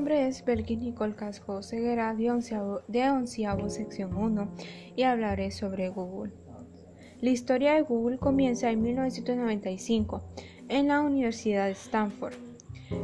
nombre es Belkin Nicole Casco Ceguera de onceavo, sección 1 y hablaré sobre Google. La historia de Google comienza en 1995 en la Universidad de Stanford.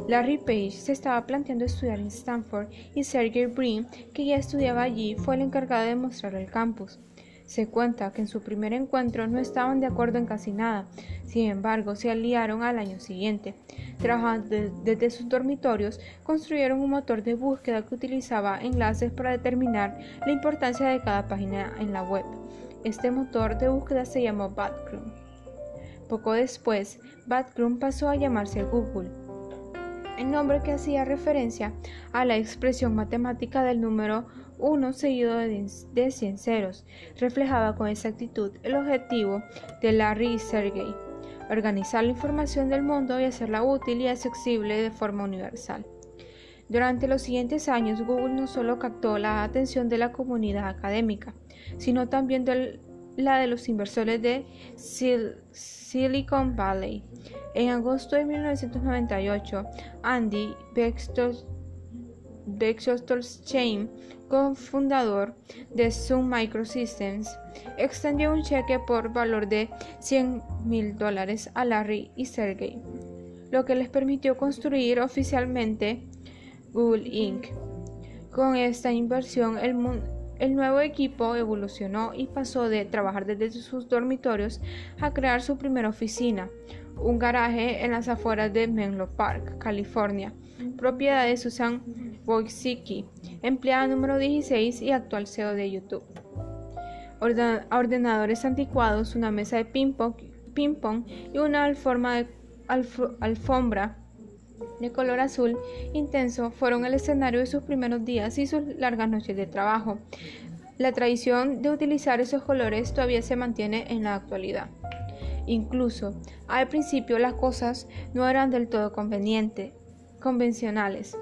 Larry Page se estaba planteando estudiar en Stanford y Sergey Brin, que ya estudiaba allí, fue el encargado de mostrar el campus. Se cuenta que en su primer encuentro no estaban de acuerdo en casi nada, sin embargo se aliaron al año siguiente. Trabajando desde sus dormitorios, construyeron un motor de búsqueda que utilizaba enlaces para determinar la importancia de cada página en la web. Este motor de búsqueda se llamó Batchrome. Poco después, Batchrome pasó a llamarse Google, el nombre que hacía referencia a la expresión matemática del número 1 seguido de 100 ceros, reflejaba con exactitud el objetivo de Larry y Sergey, organizar la información del mundo y hacerla útil y accesible de forma universal. Durante los siguientes años, Google no solo captó la atención de la comunidad académica, sino también de la de los inversores de Silicon Valley. En agosto de 1998, Andy Bechtolsheim cofundador de Sun Microsystems, extendió un cheque por valor de 100 mil dólares a Larry y Sergey, lo que les permitió construir oficialmente Google Inc. Con esta inversión, el, el nuevo equipo evolucionó y pasó de trabajar desde sus dormitorios a crear su primera oficina, un garaje en las afueras de Menlo Park, California, propiedad de Susan Wojcicki, empleada número 16 y actual CEO de YouTube. ordenadores anticuados, una mesa de ping-pong y una alfombra de color azul intenso fueron el escenario de sus primeros días y sus largas noches de trabajo. La tradición de utilizar esos colores todavía se mantiene en la actualidad. Incluso al principio las cosas no eran del todo convenientes, convencionales.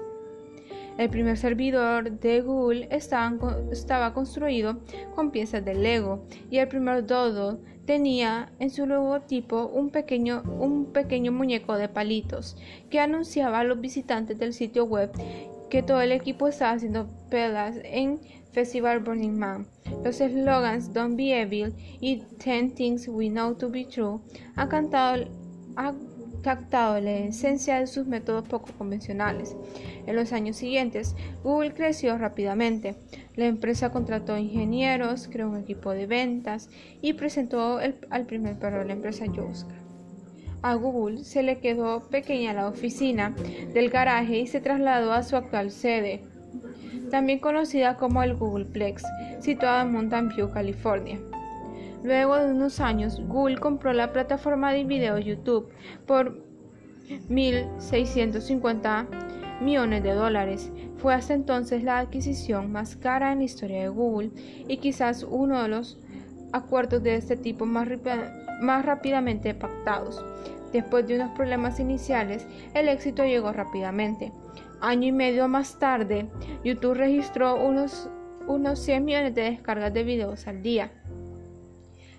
El primer servidor de Google estaba, construido con piezas de Lego y el primer Dodo tenía en su logotipo un pequeño, un pequeño muñeco de palitos que anunciaba a los visitantes del sitio web que todo el equipo estaba haciendo pedas en Festival Burning Man. Los eslogans Don't Be Evil y Ten Things We Know to Be True han cantado, la esencia de sus métodos poco convencionales. En los años siguientes, Google creció rápidamente. La empresa contrató ingenieros, creó un equipo de ventas y presentó al primer perro de la empresa Yoska. A Google se le quedó pequeña la oficina del garaje y se trasladó a su actual sede, también conocida como el Googleplex, situada en Mountain View, California. Luego de unos años, Google compró la plataforma de video YouTube por 1.650 millones de dólares. Fue hasta entonces la adquisición más cara en la historia de Google y quizás uno de los acuerdos de este tipo más, rápidamente pactados. Después de unos problemas iniciales, el éxito llegó rápidamente. Año y medio más tarde, YouTube registró unos, unos 100 millones de descargas de videos al día.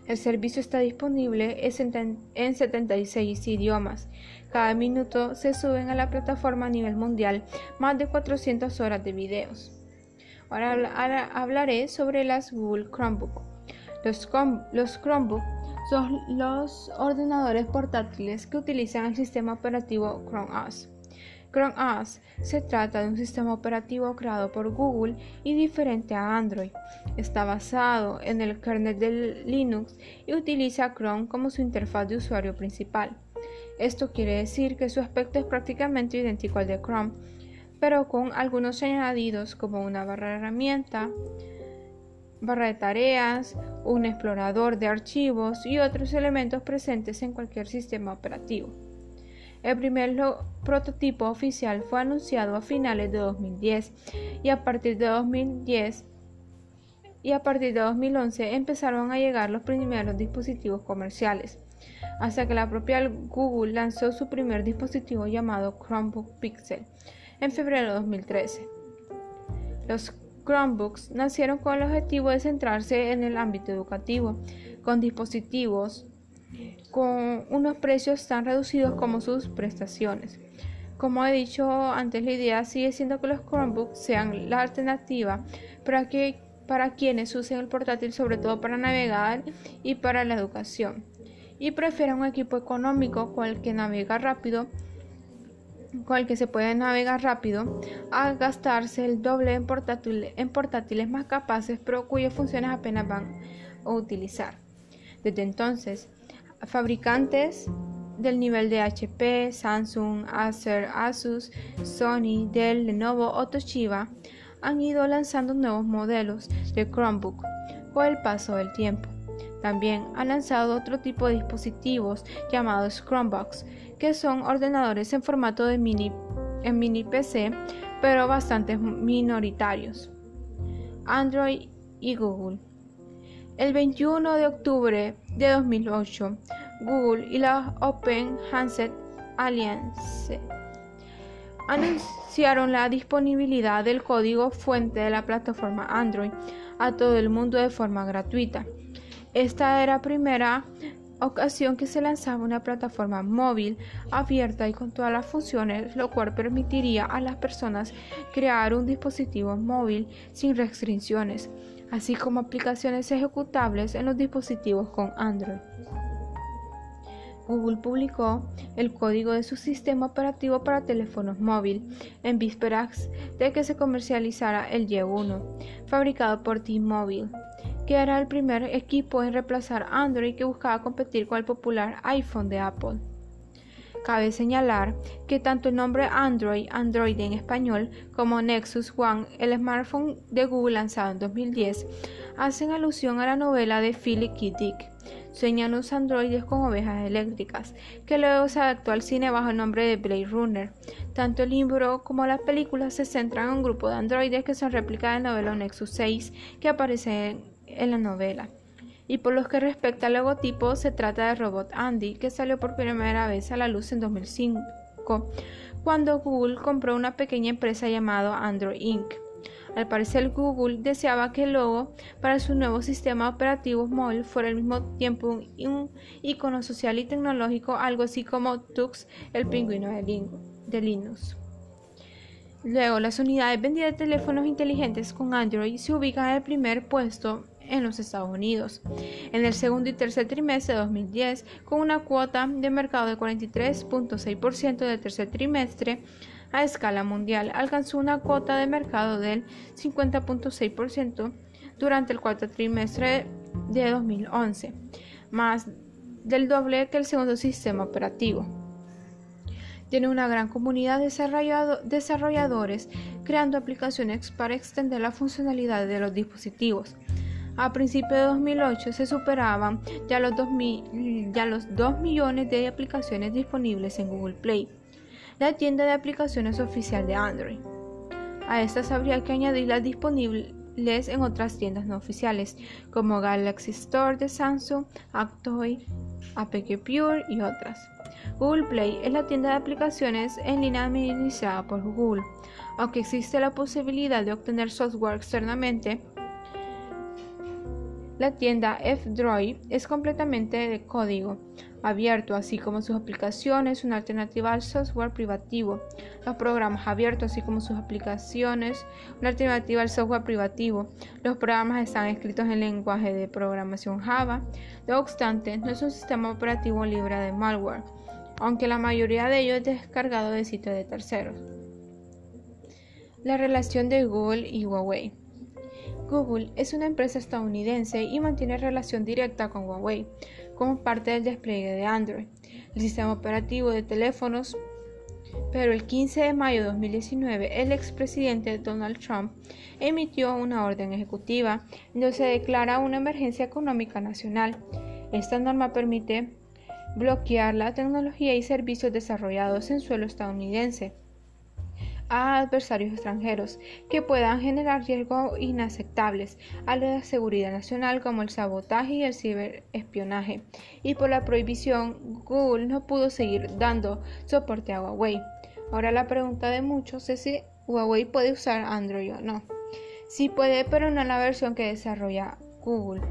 El servicio está disponible en 76 idiomas. Cada minuto se suben a la plataforma a nivel mundial más de 400 horas de videos. Ahora, hablaré sobre las Google Chromebook. Los, los Chromebook son los ordenadores portátiles que utilizan el sistema operativo Chrome OS. Chrome OS se trata de un sistema operativo creado por Google y diferente a Android. Está basado en el kernel de Linux y utiliza Chrome como su interfaz de usuario principal. Esto quiere decir que su aspecto es prácticamente idéntico al de Chrome, pero con algunos añadidos como una barra de herramienta, barra de tareas, un explorador de archivos y otros elementos presentes en cualquier sistema operativo. El primer prototipo oficial fue anunciado a finales de 2010 y a partir de 2010 y a partir de 2011 empezaron a llegar los primeros dispositivos comerciales, hasta que la propia Google lanzó su primer dispositivo llamado Chromebook Pixel en febrero de 2013. Los Chromebooks nacieron con el objetivo de centrarse en el ámbito educativo, con dispositivos con unos precios tan reducidos como sus prestaciones. Como he dicho antes, la idea sigue siendo que los Chromebooks sean la alternativa para, que, para quienes usen el portátil sobre todo para navegar y para la educación. Y prefieren un equipo económico con el que navega rápido con el que se puede navegar rápido, a gastarse el doble en, en portátiles más capaces, pero cuyas funciones apenas van a utilizar. Desde entonces, fabricantes del nivel de HP, Samsung, Acer, Asus, Sony, Dell, Lenovo o Toshiba han ido lanzando nuevos modelos de Chromebook con el paso del tiempo. También han lanzado otro tipo de dispositivos llamados Chromebooks, que son ordenadores en formato de mini, en mini PC, pero bastante minoritarios. Android y Google. El 21 de octubre de 2008, Google y la Open Handset Alliance anunciaron la disponibilidad del código fuente de la plataforma Android a todo el mundo de forma gratuita. Esta era la primera ocasión que se lanzaba una plataforma móvil abierta y con todas las funciones, lo cual permitiría a las personas crear un dispositivo móvil sin restricciones, así como aplicaciones ejecutables en los dispositivos con Android. Google publicó el código de su sistema operativo para teléfonos móviles en vísperas de que se comercializara el Y1, fabricado por T-Mobile que era el primer equipo en reemplazar Android que buscaba competir con el popular iPhone de Apple. Cabe señalar que tanto el nombre Android, Android en español, como Nexus One, el smartphone de Google lanzado en 2010, hacen alusión a la novela de Philip K. Dick, Sueñan los androides con ovejas eléctricas, que luego se adaptó al cine bajo el nombre de Blade Runner. Tanto el libro como las películas se centran en un grupo de androides que son réplicas del novela Nexus 6 que aparece en la novela. Y por lo que respecta al logotipo, se trata de Robot Andy, que salió por primera vez a la luz en 2005, cuando Google compró una pequeña empresa llamada Android Inc. Al parecer, Google deseaba que el logo para su nuevo sistema operativo móvil fuera al mismo tiempo un, icono social y tecnológico, algo así como Tux, el pingüino de Linux. Luego, las unidades vendidas de teléfonos inteligentes con Android se ubican en el primer puesto en los Estados Unidos. En el segundo y tercer trimestre de 2010, con una cuota de mercado de 43.6% del tercer trimestre, a escala mundial alcanzó una cuota de mercado del 50.6% durante el cuarto trimestre de 2011, más del doble que el segundo sistema operativo. Tiene una gran comunidad de desarrolladores creando aplicaciones para extender la funcionalidad de los dispositivos. A principios de 2008 se superaban ya los, 2 ya los 2 millones de aplicaciones disponibles en Google Play, la tienda de aplicaciones oficial de Android. A estas habría que añadir las disponibles en otras tiendas no oficiales, como Galaxy Store de Samsung, Actoy, APK Pure y otras. Google Play es la tienda de aplicaciones en línea administrada por Google. Aunque existe la posibilidad de obtener software externamente, la tienda F-Droid es completamente de código abierto, así como sus aplicaciones, una alternativa al software privativo. Los programas abiertos, así como sus aplicaciones, una alternativa al software privativo. Los programas están escritos en lenguaje de programación Java. No obstante, no es un sistema operativo libre de malware, aunque la mayoría de ellos es descargado de sitios de terceros. La relación de Google y Huawei. Google es una empresa estadounidense y mantiene relación directa con Huawei como parte del despliegue de Android, el sistema operativo de teléfonos. Pero el 15 de mayo de 2019, el expresidente Donald Trump emitió una orden ejecutiva donde se declara una emergencia económica nacional. Esta norma permite bloquear la tecnología y servicios desarrollados en suelo estadounidense a adversarios extranjeros que puedan generar riesgos inaceptables a la seguridad nacional como el sabotaje y el ciberespionaje. Y por la prohibición, Google no pudo seguir dando soporte a Huawei. Ahora la pregunta de muchos es si Huawei puede usar Android o no. Sí puede, pero no en la versión que desarrolla Google.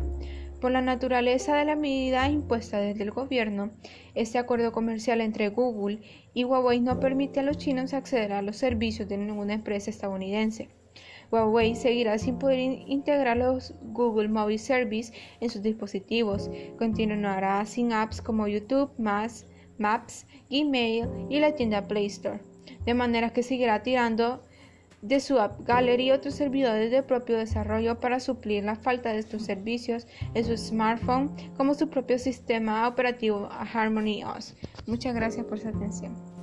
Por la naturaleza de la medida impuesta desde el gobierno, este acuerdo comercial entre Google y Huawei no permite a los chinos acceder a los servicios de ninguna empresa estadounidense. Huawei seguirá sin poder integrar los Google Mobile Service en sus dispositivos. Continuará sin apps como YouTube, Maps, Gmail y la tienda Play Store. De manera que seguirá tirando de su App Gallery y otros servidores de propio desarrollo para suplir la falta de estos servicios en su smartphone como su propio sistema operativo Harmony OS. Muchas gracias por su atención.